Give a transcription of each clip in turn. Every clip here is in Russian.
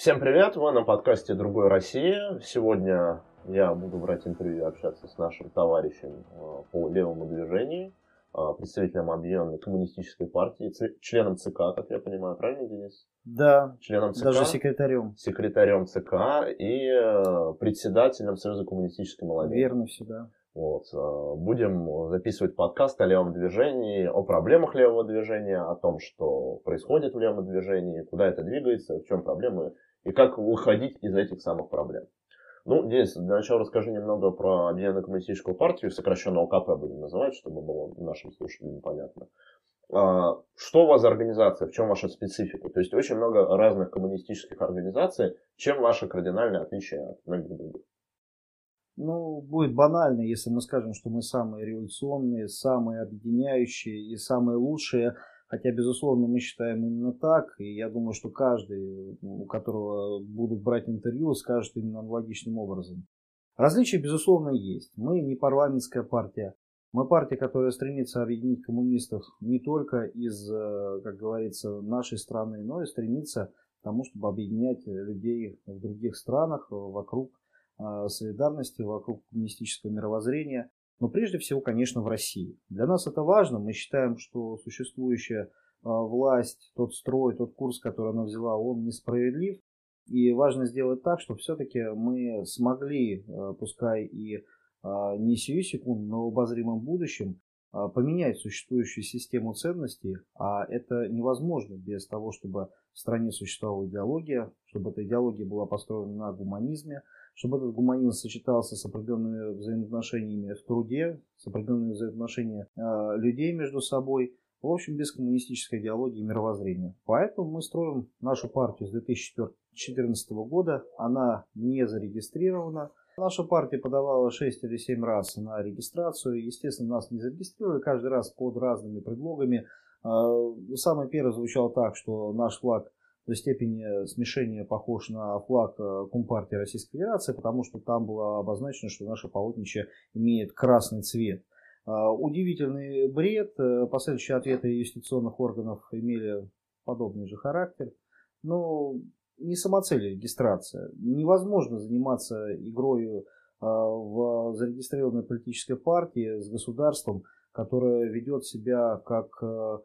Всем привет, вы на подкасте «Другой России». Сегодня я буду брать интервью и общаться с нашим товарищем э, по левому движению, э, представителем Объединенной коммунистической партии, членом ЦК, как я понимаю, правильно, Денис? Да, членом ЦК, даже секретарем. Секретарем ЦК и э, председателем Союза коммунистической молодежи. Верно все, да. Вот. Будем записывать подкаст о левом движении, о проблемах левого движения, о том, что происходит в левом движении, куда это двигается, в чем проблемы и как выходить из этих самых проблем. Ну, Денис, для начала расскажи немного про Объединенную коммунистическую партию, сокращенно ОКП будем называть, чтобы было нашим слушателям понятно. А, что у вас за организация, в чем ваша специфика? То есть очень много разных коммунистических организаций. Чем ваше кардинальное отличие от многих других? Ну, будет банально, если мы скажем, что мы самые революционные, самые объединяющие и самые лучшие – Хотя, безусловно, мы считаем именно так. И я думаю, что каждый, у которого будут брать интервью, скажет именно аналогичным образом. Различия, безусловно, есть. Мы не парламентская партия. Мы партия, которая стремится объединить коммунистов не только из, э, как говорится, нашей страны, но и стремится к тому, чтобы объединять людей в других странах вокруг э, солидарности, вокруг коммунистического мировоззрения. Но прежде всего, конечно, в России. Для нас это важно. Мы считаем, что существующая а, власть, тот строй, тот курс, который она взяла, он несправедлив. И важно сделать так, чтобы все-таки мы смогли, а, пускай и а, не сию секунду, но в обозримом будущем, поменять существующую систему ценностей, а это невозможно без того, чтобы в стране существовала идеология, чтобы эта идеология была построена на гуманизме, чтобы этот гуманизм сочетался с определенными взаимоотношениями в труде, с определенными взаимоотношениями э, людей между собой, в общем, без коммунистической идеологии и мировоззрения. Поэтому мы строим нашу партию с 2014 года, она не зарегистрирована. Наша партия подавала 6 или 7 раз на регистрацию. Естественно, нас не зарегистрировали каждый раз под разными предлогами. Э, самый первый звучал так, что наш флаг до степени смешения похож на флаг э, Компартии Российской Федерации, потому что там было обозначено, что наше полотнище имеет красный цвет. А, удивительный бред. Э, последующие ответы юстиционных органов имели подобный же характер. Но не самоцель регистрация. Невозможно заниматься игрой а, в зарегистрированной политической партии с государством, которое ведет себя как э, а,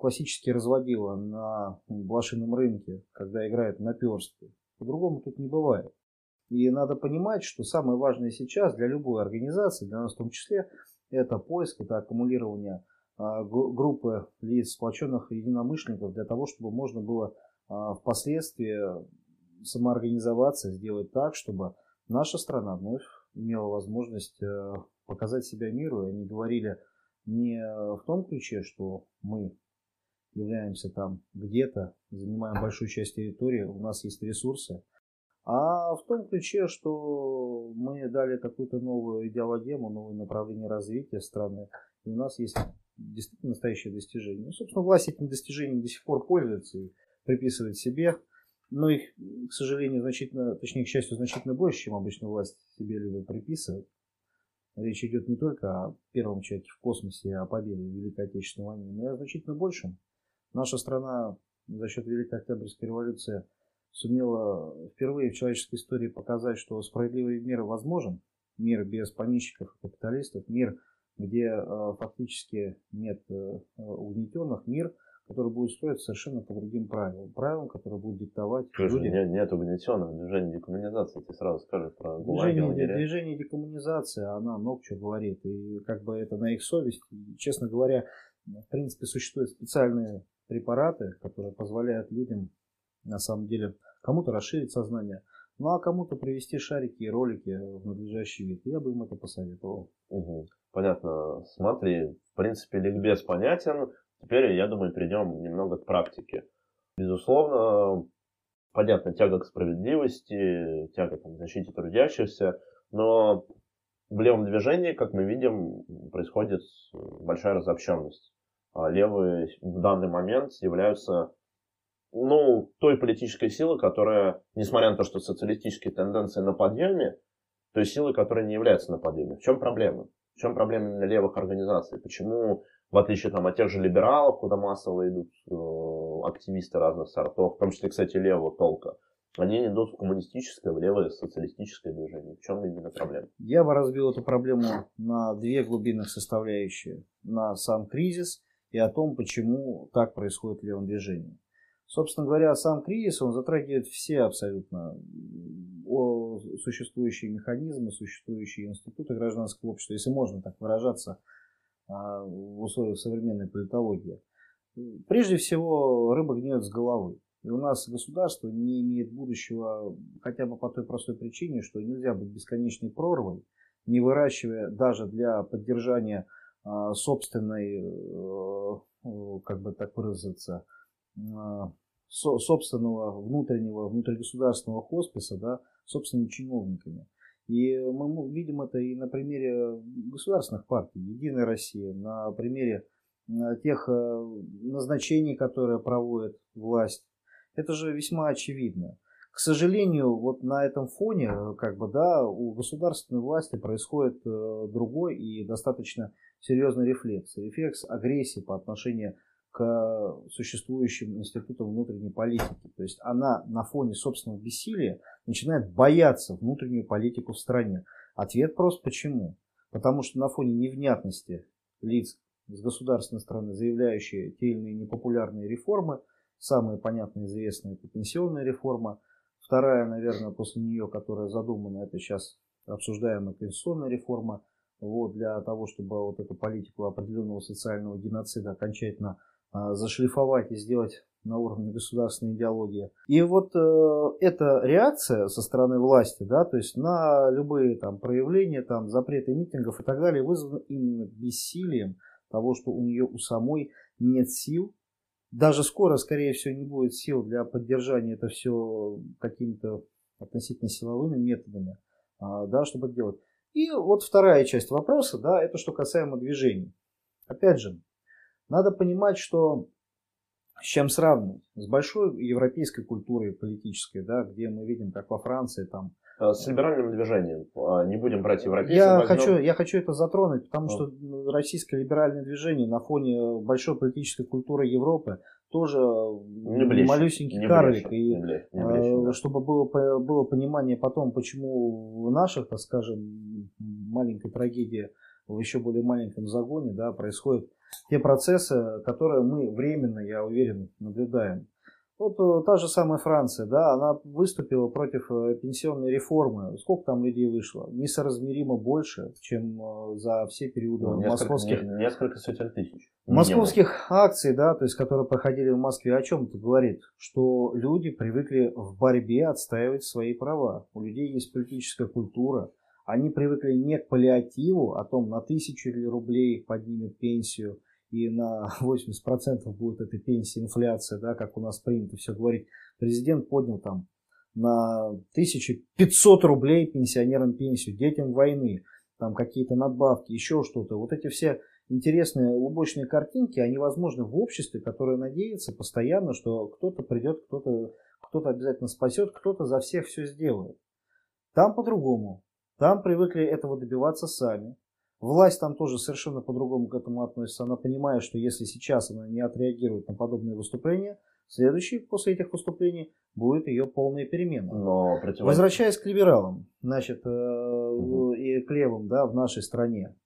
классически разводила на блошином рынке, когда играет на перстке. По-другому тут не бывает. И надо понимать, что самое важное сейчас для любой организации, для нас в том числе, это поиск, это аккумулирование а, группы лиц, сплоченных единомышленников, для того, чтобы можно было а, впоследствии самоорганизоваться, сделать так, чтобы наша страна вновь имела возможность э, показать себя миру, и они говорили не в том ключе, что мы являемся там где-то, занимаем большую часть территории, у нас есть ресурсы, а в том ключе, что мы дали какую-то новую идеологему, новое направление развития страны, и у нас есть действительно настоящее достижение. Ну, собственно, власть этим достижением до сих пор пользуется и приписывает себе, но их, к сожалению, значительно, точнее, к счастью, значительно больше, чем обычно власть себе любит приписывать. Речь идет не только о первом человеке в космосе, а о победе в Великой Отечественной войне, но и о значительно большем. Наша страна за счет Великой Октябрьской революции сумела впервые в человеческой истории показать, что справедливый мир возможен. Мир без помещиков и капиталистов, мир, где э, фактически нет э, угнетенных, мир, который будет строиться совершенно по другим правилам. Правилам, которые будут диктовать Слушай, люди. Нет, нет угнетенных, движение декоммунизации, ты сразу скажешь про движение, движение декоммунизации, она много чего говорит. И как бы это на их совесть. И, честно говоря, в принципе, существуют специальные препараты, которые позволяют людям, на самом деле, кому-то расширить сознание, ну а кому-то привести шарики и ролики в надлежащий вид. Я бы им это посоветовал. Угу. Понятно. Смотри, в принципе, ликбез понятен. Теперь, я думаю, перейдем немного к практике. Безусловно, понятно, тяга к справедливости, тяга к защите трудящихся, но в левом движении, как мы видим, происходит большая разобщенность. А, левые в данный момент являются ну, той политической силой, которая, несмотря на то, что социалистические тенденции на подъеме, той силой, которая не является на подъеме. В чем проблема? В чем проблема именно левых организаций? Почему, в отличие там, от тех же либералов, куда массово идут э, активисты разных сортов, в том числе, кстати, левого толка, они не идут в коммунистическое, в левое социалистическое движение. В чем именно проблема? Я бы разбил эту проблему на две глубинных составляющие. На сам кризис и о том, почему так происходит в левом движении. Собственно говоря, сам кризис, он затрагивает все абсолютно существующие механизмы, существующие институты гражданского общества, если можно так выражаться а, в условиях современной политологии. Прежде всего, рыба гниет с головы. И у нас государство не имеет будущего хотя бы по той простой причине, что нельзя быть бесконечной прорвой, не выращивая даже для поддержания собственной, э, как бы так выразиться, а, собственного внутреннего, внутригосударственного хосписа, да, собственными чиновниками. И мы видим это и на примере государственных партий, Единая Россия, на примере тех э, назначений, которые проводит власть. Это же весьма очевидно. К сожалению, вот на этом фоне, как бы, да, у государственной власти происходит э, другой и достаточно серьезный рефлекс. Рефлекс агрессии по отношению к существующим институтам внутренней политики. То есть она на фоне собственного бессилия начинает бояться внутреннюю политику в стране. Ответ прост почему? Потому что на фоне невнятности лиц с государственной стороны, заявляющие те или иные непопулярные реформы, самая понятная и известная это пенсионная реформа, вторая, наверное, после нее, которая задумана, это сейчас обсуждаемая пенсионная реформа, вот, для того, чтобы вот эту политику определенного социального геноцида окончательно а, зашлифовать и сделать на уровне государственной идеологии. И вот э, эта реакция со стороны власти, да, то есть на любые там проявления, там запреты митингов и так далее, вызваны именно бессилием того, что у нее у самой нет сил. Даже скоро, скорее всего, не будет сил для поддержания это все какими-то относительно силовыми методами, а, да, чтобы это делать. И вот вторая часть вопроса, да, это что касаемо движений. Опять же, надо понимать, что с чем сравнивать? С большой европейской культурой политической, да, где мы видим, как во Франции там а, с либеральным движением. А, не будем брать европейцев. Я, возьмем... хочу, я хочу это затронуть, потому что российское либеральное движение на фоне большой политической культуры Европы тоже не блещет, малюсенький не карлик. Блещет, и не блещет, не блещет, да. чтобы было, было понимание потом, почему в наших, так скажем, маленькой трагедии, в еще более маленьком загоне, да, происходит те процессы, которые мы временно, я уверен, наблюдаем. Вот э, та же самая Франция, да, она выступила против э, пенсионной реформы. Сколько там людей вышло? Несоразмеримо больше, чем э, за все периоды ну, несколько, московских... Не, несколько сотен тысяч. Московских акций, да, то есть, которые проходили в Москве, о чем это говорит? Что люди привыкли в борьбе отстаивать свои права. У людей есть политическая культура, они привыкли не к паллиативу, о том, на тысячу рублей поднимет пенсию, и на 80% будет эта пенсия, инфляция, да, как у нас принято все говорить. Президент поднял там на 1500 рублей пенсионерам пенсию, детям войны, там какие-то надбавки, еще что-то. Вот эти все интересные убочные картинки, они возможны в обществе, которое надеется постоянно, что кто-то придет, кто-то кто обязательно спасет, кто-то за всех все сделает. Там по-другому. Там привыкли этого добиваться сами. Власть там тоже совершенно по-другому к этому относится. Она понимает, что если сейчас она не отреагирует на подобные выступления, следующий после этих выступлений будет ее полная перемена. Но против... Возвращаясь к либералам, значит, угу. и к левым, да, в нашей стране.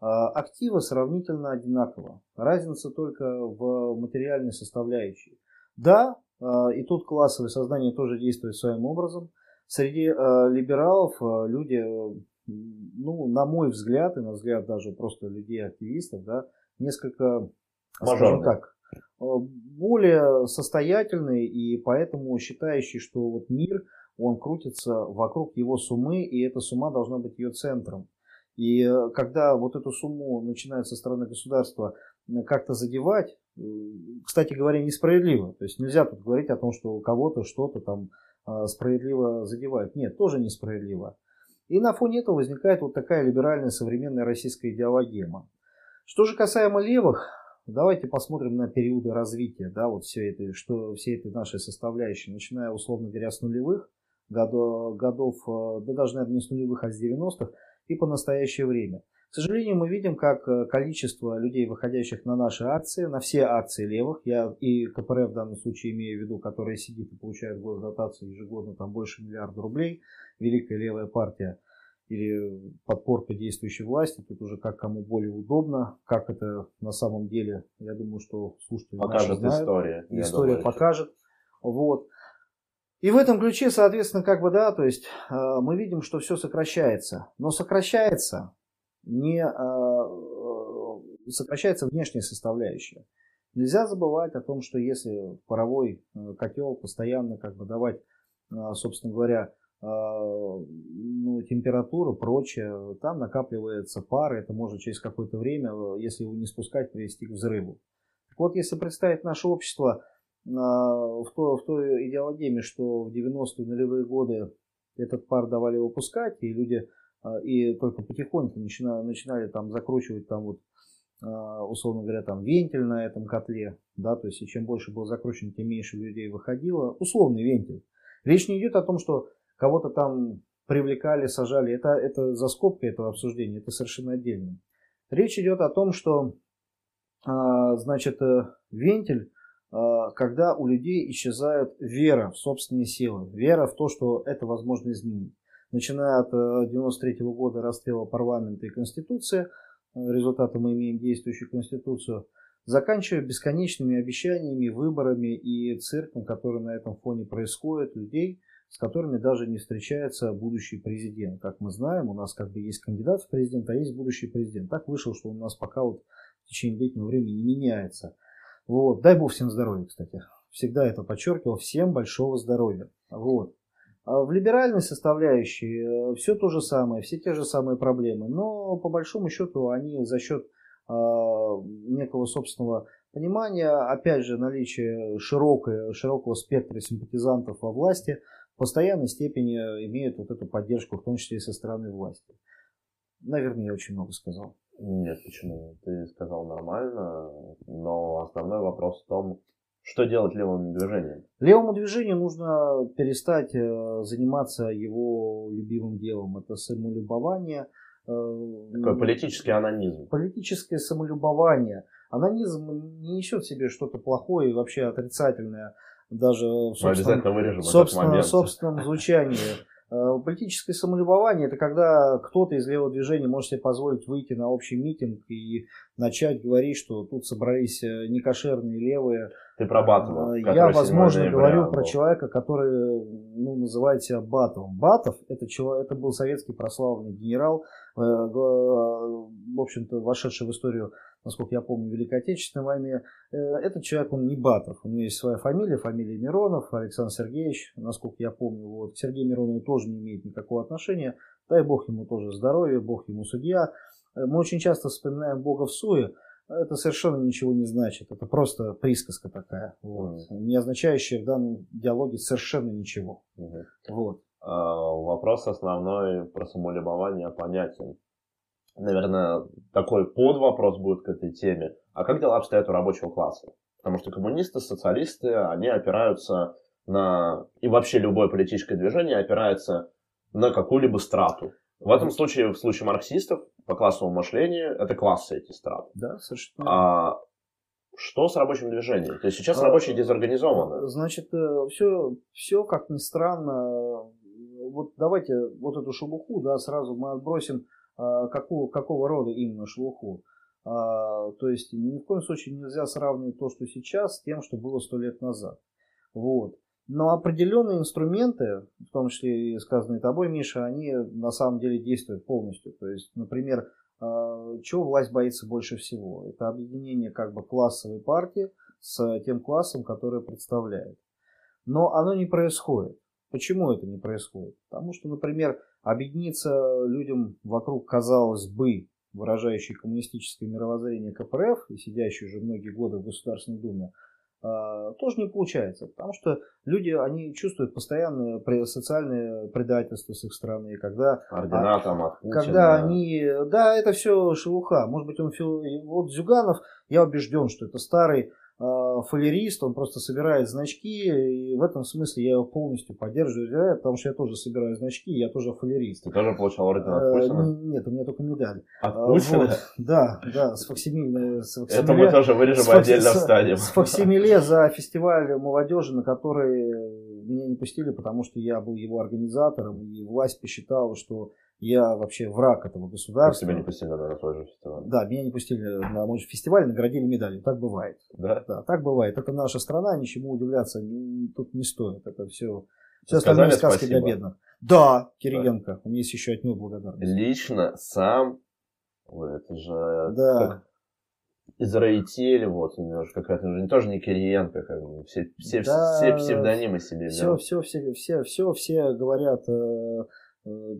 Э, активы сравнительно одинаково. Разница только в материальной составляющей. Да, э, и тут классовое сознание тоже действует своим образом. Среди э, либералов э, люди, э, ну, на мой взгляд, и на взгляд даже просто людей-активистов, да, несколько, скажем так, более состоятельные и поэтому считающие, что вот мир, он крутится вокруг его суммы, и эта сумма должна быть ее центром. И когда вот эту сумму начинают со стороны государства как-то задевать, кстати говоря, несправедливо. То есть нельзя тут говорить о том, что у кого-то что-то там справедливо задевают. Нет, тоже несправедливо. И на фоне этого возникает вот такая либеральная современная российская идеологема. Что же касаемо левых, давайте посмотрим на периоды развития, да, вот все это, что, все этой нашей составляющей, начиная, условно говоря, с нулевых, годов, годов да даже, наверное, не с нулевых, а с 90-х, и по настоящее время. К сожалению, мы видим, как количество людей, выходящих на наши акции, на все акции левых, я и КПРФ в данном случае имею в виду, которая сидит и получает госдотацию ежегодно там больше миллиарда рублей, Великая Левая партия – или подпорка действующей власти, тут уже как кому более удобно, как это на самом деле, я думаю, что слушатели покажет знают. история. История думаю, покажет. Вот. И в этом ключе, соответственно, как бы, да, то есть э, мы видим, что все сокращается. Но сокращается не э, э, сокращается внешняя составляющая. Нельзя забывать о том, что если паровой котел постоянно как бы давать, собственно говоря, ну, температура, прочее, там накапливается пар, это может через какое-то время, если его не спускать, привести к взрыву. Так вот, если представить наше общество в, то, в той идеологии, что в 90-е нулевые годы этот пар давали выпускать, и люди и только потихоньку начинали, начинали там закручивать там вот условно говоря, там вентиль на этом котле, да, то есть и чем больше был закручен, тем меньше людей выходило. Условный вентиль. Речь не идет о том, что кого-то там привлекали, сажали. Это, это за скобкой этого обсуждения, это совершенно отдельно. Речь идет о том, что а, значит, э, вентиль, а, когда у людей исчезает вера в собственные силы, вера в то, что это возможно изменить. Начиная от 93 э, года расстрела парламента и конституции, э, результаты мы имеем действующую конституцию, заканчивая бесконечными обещаниями, выборами и цирком, который на этом фоне происходит, людей – с которыми даже не встречается будущий президент. Как мы знаем, у нас как бы есть кандидат в президент, а есть будущий президент. Так вышло, что у нас пока вот в течение длительного времени не меняется. Вот. Дай бог всем здоровья, кстати. Всегда это подчеркивал. Всем большого здоровья. Вот. А в либеральной составляющей э, все то же самое, все те же самые проблемы. Но по большому счету они за счет э, некого собственного понимания, опять же, наличия широкой, широкого спектра симпатизантов во власти – в постоянной степени имеют вот эту поддержку, в том числе и со стороны власти. Наверное, я очень много сказал. Нет, почему? Ты сказал нормально, но основной вопрос в том, что делать левому движению? Левому движению нужно перестать э, заниматься его любимым делом. Это самолюбование. Э, Такой политический анонизм. Политическое самолюбование. Анонизм не несет в себе что-то плохое и вообще отрицательное даже в собственном, собственном, собственном звучании. Э, политическое самолюбование – это когда кто-то из левого движения может себе позволить выйти на общий митинг и начать говорить, что тут собрались э, некошерные левые. Ты про Батова. Э, я, возможно, говорю про человека, который ну, называет себя Батовым. Батов – это, это был советский прославленный генерал, в общем-то, вошедший в историю насколько я помню, Великой Отечественной войны. Э, этот человек, он не Батов. У него есть своя фамилия, фамилия Миронов, Александр Сергеевич, насколько я помню. Вот. К Сергею Миронову тоже не имеет никакого отношения. Дай Бог ему тоже здоровья, Бог ему судья. Э, мы очень часто вспоминаем Бога в суе. Это совершенно ничего не значит. Это просто присказка такая, вот, mm. не означающая в данном диалоге совершенно ничего. Mm-hmm. Вот. А, вопрос основной про самолюбование понятен наверное, такой подвопрос будет к этой теме. А как дела обстоят у рабочего класса? Потому что коммунисты, социалисты, они опираются на... И вообще любое политическое движение опирается на какую-либо страту. В этом случае, в случае марксистов, по классовому мышлению, это классы эти страты. Да, совершенно. А что с рабочим движением? То есть сейчас а, рабочие дезорганизованы. Значит, все, э, все, как ни странно, вот давайте вот эту шелуху, да, сразу мы отбросим какого, какого рода именно шелуху. А, то есть ни в коем случае нельзя сравнивать то, что сейчас, с тем, что было сто лет назад. Вот. Но определенные инструменты, в том числе и сказанные тобой, Миша, они на самом деле действуют полностью. То есть, например, а, чего власть боится больше всего? Это объединение как бы классовой партии с тем классом, который представляет. Но оно не происходит. Почему это не происходит? Потому что, например, объединиться людям вокруг, казалось бы, выражающей коммунистическое мировоззрение КПРФ и сидящие уже многие годы в Государственной Думе, а, тоже не получается, потому что люди, они чувствуют постоянное социальное предательство с их стороны, когда, Ордена, там, от когда они, да, это все шелуха, может быть, он, вот Зюганов, я убежден, что это старый фалерист, он просто собирает значки, и в этом смысле я его полностью поддерживаю, потому что я тоже собираю значки, я тоже фалерист. Ты тоже получал орден от Путина? Нет, у меня только медаль. От Путина? Вот, да, да, с факсимиле. С факсимиле Это мы тоже вырежем отдельно встанем. С факсимиле за фестиваль молодежи, на который меня не пустили, потому что я был его организатором, и власть посчитала, что я вообще враг этого государства. Тебя не пустили на твой же фестиваль? Да, меня не пустили на мой же фестиваль, наградили медалью. Так бывает. Да? Да, так бывает. Это наша страна, ничему удивляться тут не стоит. Это все, все остальное сказки спасибо. для бедных. Да, Киригенко. Да. У меня есть еще от него благодарность. Лично сам, это же да. как Израиль, вот у него же какая-то уже тоже не Кириенко, как бы все, все, да, все псевдонимы себе все, все, все, все, все, все говорят Э,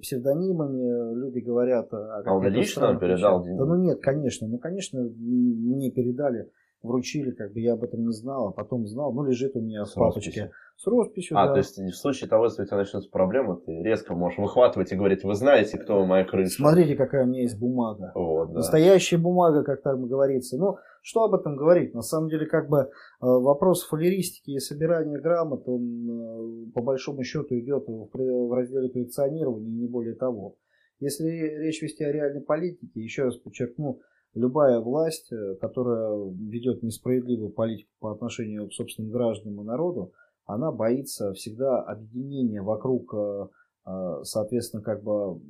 псевдонимами, люди говорят... А он лично передал деньги? Да ну нет, конечно, ну конечно мне передали, вручили, как бы я об этом не знал, а потом знал, ну лежит у меня в папочке. С росписью, А, да. то есть в случае того, если у тебя начнутся проблемы, ты резко можешь выхватывать и говорить, вы знаете, кто моя крыша. Смотрите, какая у меня есть бумага. Вот, да. Настоящая бумага, как там говорится. Ну, что об этом говорить? На самом деле, как бы э, вопрос фалеристики и собирания грамот, он э, по большому счету идет в разделе коллекционирования, не более того. Если речь вести о реальной политике, еще раз подчеркну, любая власть, э, которая ведет несправедливую политику по отношению к собственным гражданам и народу, она боится всегда объединения вокруг, э, э, соответственно, как бы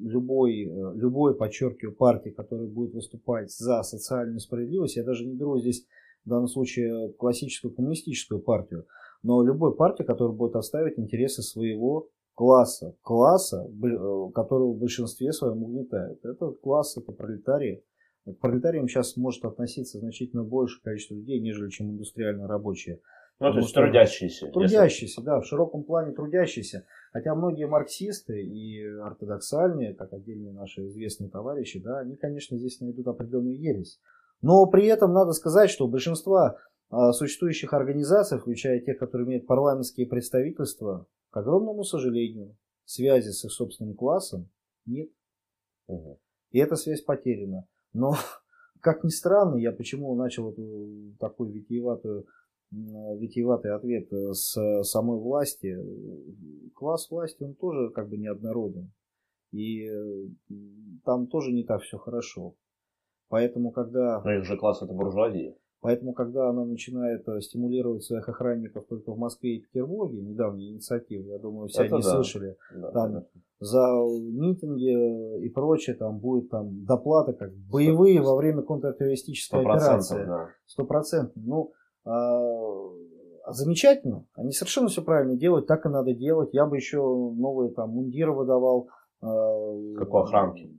любой, э, любой, подчеркиваю, партии, которая будет выступать за социальную справедливость, я даже не беру здесь в данном случае классическую коммунистическую партию, но любой партию, которая будет отставить интересы своего класса, класса, которого в большинстве своем угнетают. Этот класс, это пролетарии. К пролетариям сейчас может относиться значительно большее количество людей, нежели чем индустриально рабочие. Ну, то есть трудящиеся. Трудящиеся, если... да, в широком плане трудящиеся. Хотя многие марксисты и ортодоксальные, как отдельные наши известные товарищи, да, они, конечно, здесь найдут определенную ересь. Но при этом надо сказать, что у большинства а, существующих организаций, включая тех, которые имеют парламентские представительства, к огромному сожалению, связи с их собственным классом нет. Угу. И эта связь потеряна. Но, как ни странно, я почему начал эту такую витиеватую витиеватый ответ э, с самой власти. Класс власти, он тоже как бы неоднороден. И э, там тоже не так все хорошо. Поэтому, когда... Но их же класс это буржуазия. Поэтому, когда она начинает э, стимулировать своих охранников только в Москве и Петербурге, недавние инициативы, я думаю, все это они да. слышали, да, там конечно. за митинги и прочее, там будет там доплата, как боевые во время контртеррористической операции. Сто процентов. Ну, а, замечательно. Они совершенно все правильно делают, так и надо делать. Я бы еще новые там мундиры выдавал. А, как у охранки.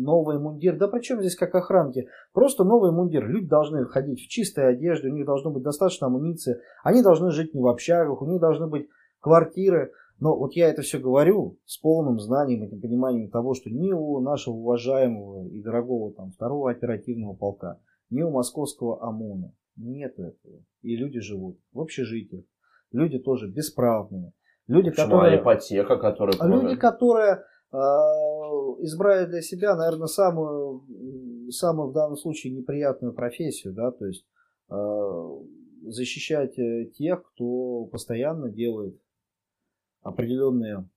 Новый мундир. Да причем здесь как охранки? Просто новый мундир. Люди должны ходить в чистой одежде, у них должно быть достаточно амуниции. Они должны жить не в общагах, у них должны быть квартиры. Но вот я это все говорю с полным знанием и пониманием того, что ни у нашего уважаемого и дорогого там второго оперативного полка, ни у московского ОМОНа, нет этого. И люди живут в общежитиях. Люди тоже бесправные. Люди, Почему? А которые... А ипотека, которая... А люди, которые э, избрали для себя, наверное, самую, самую в данном случае неприятную профессию, да, то есть э, защищать э, тех, кто постоянно делает определенные,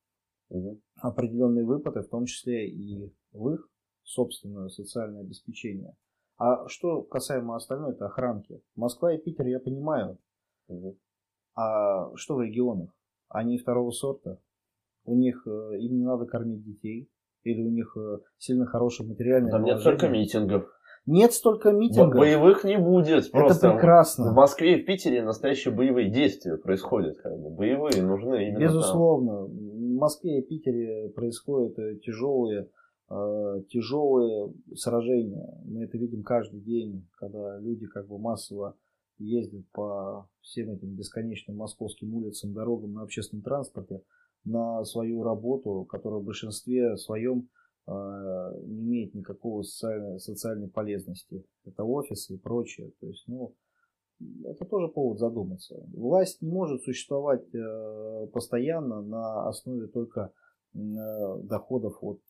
угу. определенные выпады, в том числе и в их собственное социальное обеспечение. А что касаемо остальной, это охранки. Москва и Питер, я понимаю. А что в регионах? Они второго сорта. У них э, им не надо кормить детей. Или у них э, сильно хорошее материальное Там нет столько митингов. Нет столько митингов. Боевых не будет. Просто это прекрасно. В Москве и в Питере настоящие боевые действия происходят. Как бы. Боевые нужны именно Безусловно. Там. В Москве и Питере происходят э, тяжелые тяжелые сражения. Мы это видим каждый день, когда люди как бы массово ездят по всем этим бесконечным московским улицам, дорогам на общественном транспорте на свою работу, которая в большинстве своем э, не имеет никакого социальной, социальной полезности. Это офисы и прочее. То есть, ну, это тоже повод задуматься. Власть не может существовать э, постоянно на основе только доходов от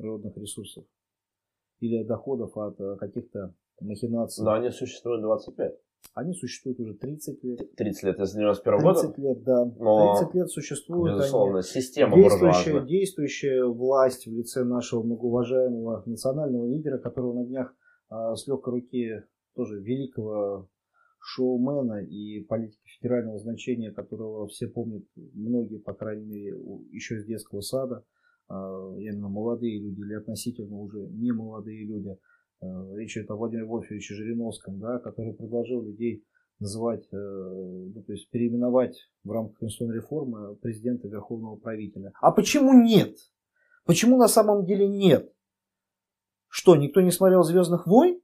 природных ресурсов или доходов от э, каких-то махинаций. Но они существуют 25. Они существуют уже 30 лет. 30 лет, из 91 года? 30 лет, да. Но, 30 лет существуют безусловно, они. система действующая, действующая власть в лице нашего многоуважаемого национального лидера, которого на днях а, с легкой руки тоже великого шоумена и политики федерального значения, которого все помнят, многие, по крайней мере, еще с детского сада, именно молодые люди или относительно уже не молодые люди. А, речь идет о Владимире Вольфовиче Жириновском, да, который предложил людей называть, э, ну, то есть переименовать в рамках конституционной реформы президента Верховного правителя. А почему нет? Почему на самом деле нет? Что, никто не смотрел «Звездных войн»?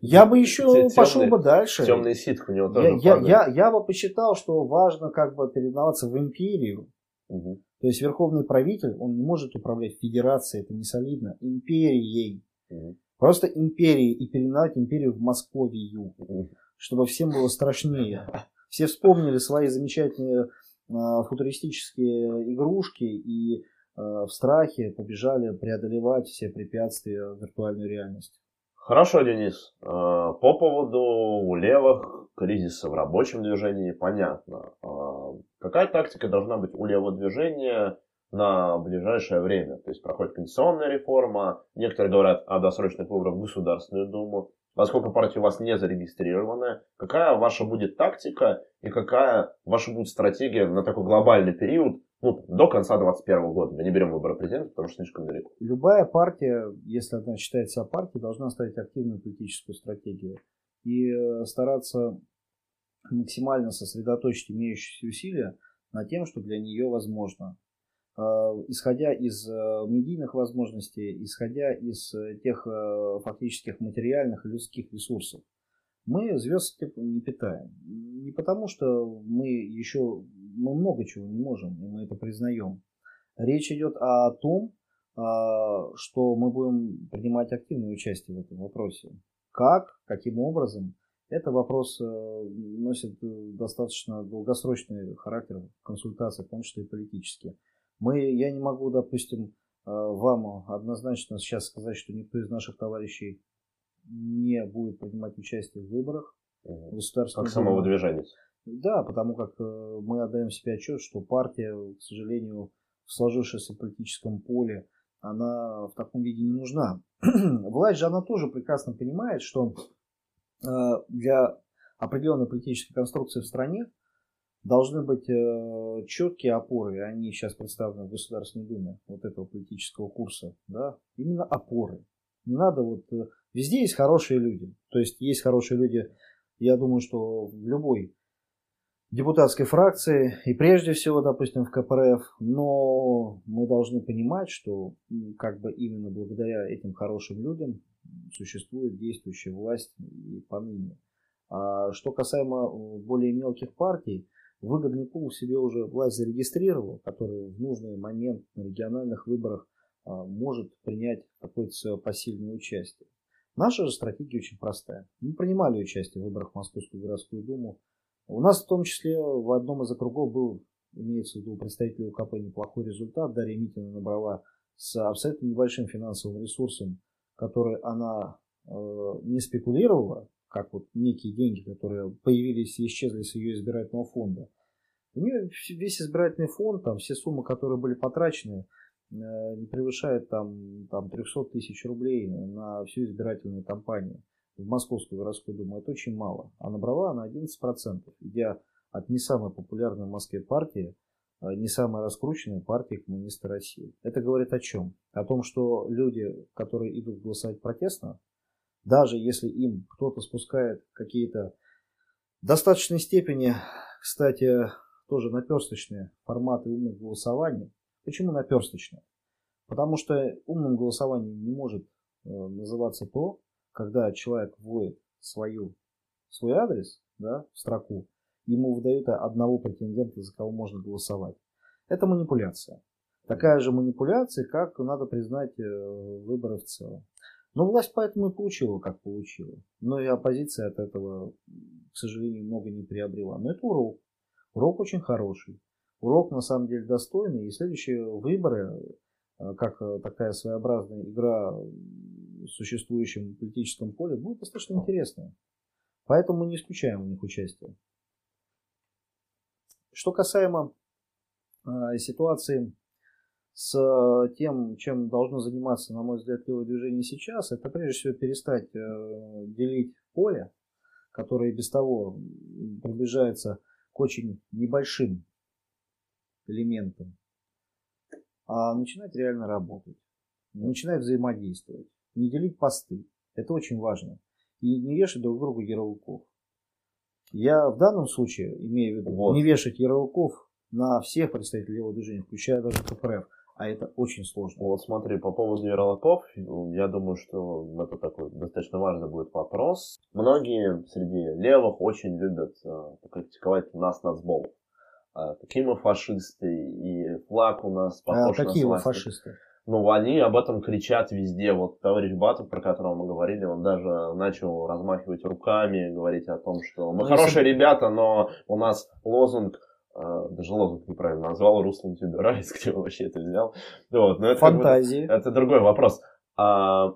Я бы еще темный, пошел бы дальше. Темный ситх у него тоже я, я, я, я бы посчитал, что важно как бы переименоваться в империю. Угу. То есть верховный правитель, он не может управлять федерацией, это не солидно, империей. Угу. Просто империей и переименовать империю в Московию, угу. чтобы всем было страшнее. Все вспомнили свои замечательные э, футуристические игрушки и э, в страхе побежали преодолевать все препятствия в виртуальную реальность. Хорошо, Денис. А, по поводу левых кризиса в рабочем движении понятно. А, какая тактика должна быть у левого движения на ближайшее время? То есть проходит конституционная реформа, некоторые говорят о досрочных выборах в Государственную Думу. Поскольку партия у вас не зарегистрированная, какая ваша будет тактика и какая ваша будет стратегия на такой глобальный период ну, до конца 2021 года. Мы не берем выборы президента, потому что слишком далеко. Любая партия, если она считает себя партией, должна ставить активную политическую стратегию и э, стараться максимально сосредоточить имеющиеся усилия на тем, что для нее возможно. Э, исходя из э, медийных возможностей, исходя из тех фактических материальных и людских ресурсов, мы звезд не питаем. Не потому, что мы еще мы много чего не можем, и мы это признаем. Речь идет о том, а, что мы будем принимать активное участие в этом вопросе. Как, каким образом, это вопрос э, носит достаточно долгосрочный характер консультации, в том числе и политические. Мы, я не могу, допустим, э, вам однозначно сейчас сказать, что никто из наших товарищей не будет принимать участие в выборах. Государственного как самого движения. Да, потому как э, мы отдаем себе отчет, что партия, к сожалению, в сложившемся политическом поле, она в таком виде не нужна. Власть же она тоже прекрасно понимает, что э, для определенной политической конструкции в стране должны быть э, четкие опоры, они сейчас представлены в Государственной Думе, вот этого политического курса, да, именно опоры. Не надо вот, везде есть хорошие люди, то есть есть хорошие люди, я думаю, что в любой депутатской фракции и прежде всего, допустим, в КПРФ, но мы должны понимать, что как бы именно благодаря этим хорошим людям существует действующая власть и поныне. А что касаемо э, более мелких партий, выгодный пул себе уже власть зарегистрировала, который в нужный момент на региональных выборах а, может принять какое-то свое посильное участие. Наша же стратегия очень простая. Мы принимали участие в выборах в Московскую городскую думу у нас в том числе в одном из округов был, имеется в виду представителей УКП, неплохой результат. Дарья Митина набрала с абсолютно небольшим финансовым ресурсом, который она э, не спекулировала, как вот некие деньги, которые появились и исчезли с ее избирательного фонда. У нее весь избирательный фонд, там все суммы, которые были потрачены, э, не превышают там, там 300 тысяч рублей на всю избирательную кампанию в Московскую городскую думу, это очень мало. А набрала она 11%, идя от не самой популярной в Москве партии, а не самой раскрученной партии коммунисты России. Это говорит о чем? О том, что люди, которые идут голосовать протестно, даже если им кто-то спускает какие-то достаточной степени, кстати, тоже наперсточные форматы умных голосований. Почему наперсточные? Потому что умным голосованием не может э, называться то, когда человек вводит свою, свой адрес да, в строку, ему выдают одного претендента, за кого можно голосовать. Это манипуляция. Такая же манипуляция, как, надо признать, э, выборы в целом. Но власть поэтому и получила, как получила. Но и оппозиция от этого, к сожалению, много не приобрела. Но это урок. Урок очень хороший. Урок на самом деле достойный. И следующие выборы, э, как э, такая своеобразная игра существующем политическом поле будет достаточно интересно. Поэтому мы не исключаем у них участие. Что касаемо э, ситуации с тем, чем должно заниматься, на мой взгляд, левое движение сейчас, это прежде всего перестать э, делить поле, которое без того приближается к очень небольшим элементам, а начинать реально работать, начинать взаимодействовать, не делить посты. Это очень важно. И не вешать друг другу ярлыков. Я в данном случае имею в виду вот. не вешать ярлыков на всех представителей левого движения, включая даже КПРФ. А это очень сложно. Вот смотри, по поводу ярлыков, я думаю, что это такой достаточно важный будет вопрос. Многие среди левых очень любят э, критиковать нас, нацбол. А, какие мы фашисты, и флаг у нас похож а какие на вы фашисты? Ну, они об этом кричат везде. Вот товарищ Батов, про которого мы говорили, он даже начал размахивать руками, говорить о том, что мы ну, хорошие если... ребята, но у нас лозунг а, даже лозунг неправильно назвал, Russland über alles, где он вообще это взял. Вот, но это Фантазии. Как бы, это другой вопрос. А,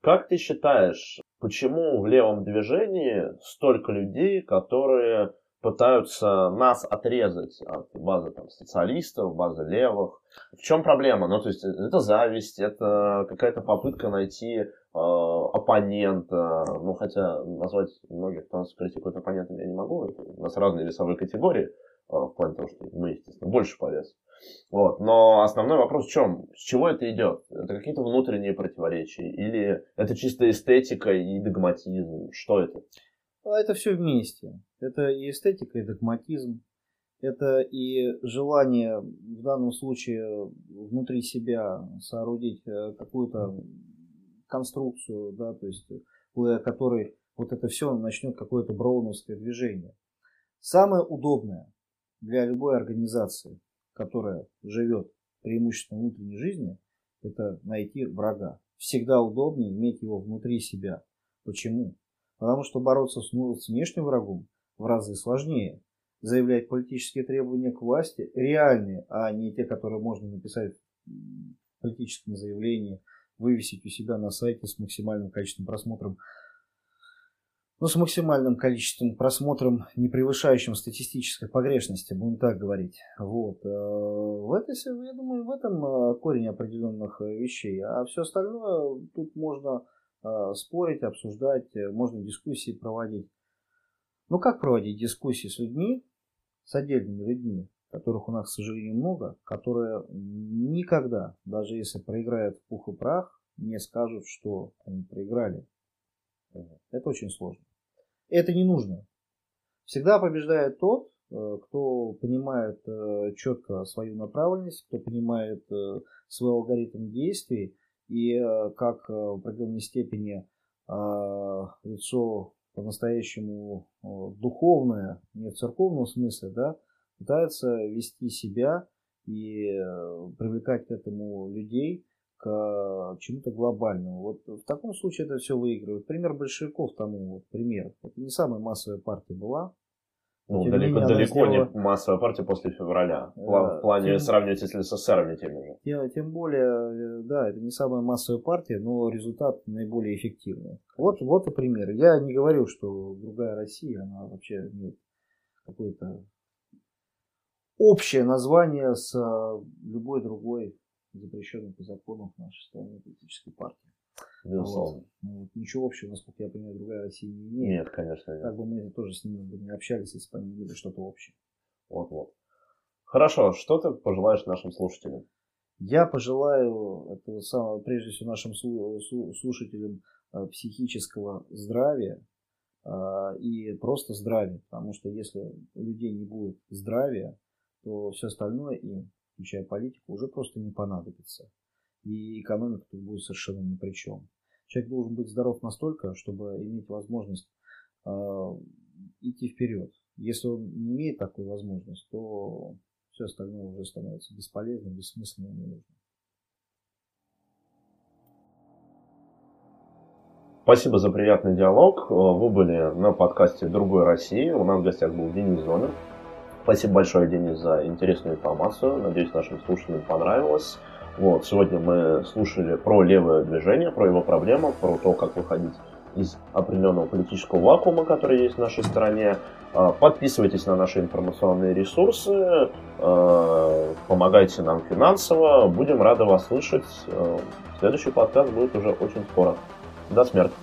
как ты считаешь, почему в левом движении столько людей, которые пытаются нас отрезать от базы там, социалистов, базы левых. В чем проблема? Ну, то есть, это зависть, это какая-то попытка найти э, оппонента. Ну, хотя назвать многих, нас критикует оппонентами, я не могу. У нас разные весовые категории э, в плане того, что мы, естественно, больше по весу. Вот. Но основной вопрос в чем? С чего это идет? Это какие-то внутренние противоречия? Или это чисто эстетика и догматизм? Что это? А это все вместе. Это и эстетика, и догматизм. Это и желание в данном случае внутри себя соорудить э, какую-то конструкцию, да, то есть благодаря которой вот это все начнет какое-то броуновское движение. Самое удобное для любой организации, которая живет преимущественно внутренней жизни, это найти врага. Всегда удобнее иметь его внутри себя. Почему? Потому что бороться с, ну, с внешним врагом в разы сложнее. Заявлять политические требования к власти реальные, а не те, которые можно написать в политическом заявлении, вывесить у себя на сайте с максимальным количеством просмотров. Ну, с максимальным количеством просмотров, не превышающим статистической погрешности, будем так говорить. Вот. Э, в этой, я думаю, в этом э, корень определенных э, вещей. А все остальное тут можно спорить, обсуждать, можно дискуссии проводить. Ну как проводить дискуссии с людьми, с отдельными людьми, которых у нас, к сожалению, много, которые никогда, даже если проиграют в пух и прах, не скажут, что они проиграли. Это очень сложно. Это не нужно. Всегда побеждает тот, э, кто понимает э, четко свою направленность, кто понимает э, свой алгоритм действий и как в определенной степени лицо по-настоящему духовное, не в церковном смысле, да, пытается вести себя и э, привлекать к этому людей, к чему-то глобальному. Вот в таком случае это все выигрывает. Пример большевиков тому вот пример. Это не самая массовая партия была, ну, тем далеко, менее, далеко сделала... не массовая партия после февраля. В плане тем... сравнивать если с СССР, не тем же. Тем, тем более, э, да, это не самая массовая партия, но результат наиболее эффективный. Вот, вот и пример. Я не говорю, что другая Россия, она вообще имеет какое-то общее название с э, любой другой запрещенной по закону в нашей стране политической партии. Безусловно. Вот. Ну, ничего общего, насколько я понимаю, другая Россия не имеет. Нет, конечно, нет. Как бы мы тоже с ними не общались, если бы они имели что-то общее. Вот-вот. Хорошо, что ты пожелаешь нашим слушателям? Я пожелаю, это самое, прежде всего, нашим слушателям э, психического здравия э, и просто здравия. Потому что если у людей не будет здравия, то все остальное им, включая политику, уже просто не понадобится и экономика тут будет совершенно ни при чем. Человек должен быть здоров настолько, чтобы иметь возможность э, идти вперед. Если он не имеет такой возможности, то все остальное уже становится бесполезным, бессмысленным и ненужным. Спасибо за приятный диалог. Вы были на подкасте «Другой России». У нас в гостях был Денис Зонер. Спасибо большое, Денис, за интересную информацию. Надеюсь, нашим слушателям понравилось. Вот, сегодня мы слушали про левое движение, про его проблемы, про то, как выходить из определенного политического вакуума, который есть в нашей стране. А, подписывайтесь на наши информационные ресурсы, а, помогайте нам финансово, будем рады вас слышать. Следующий подкаст будет уже очень скоро. До смерти.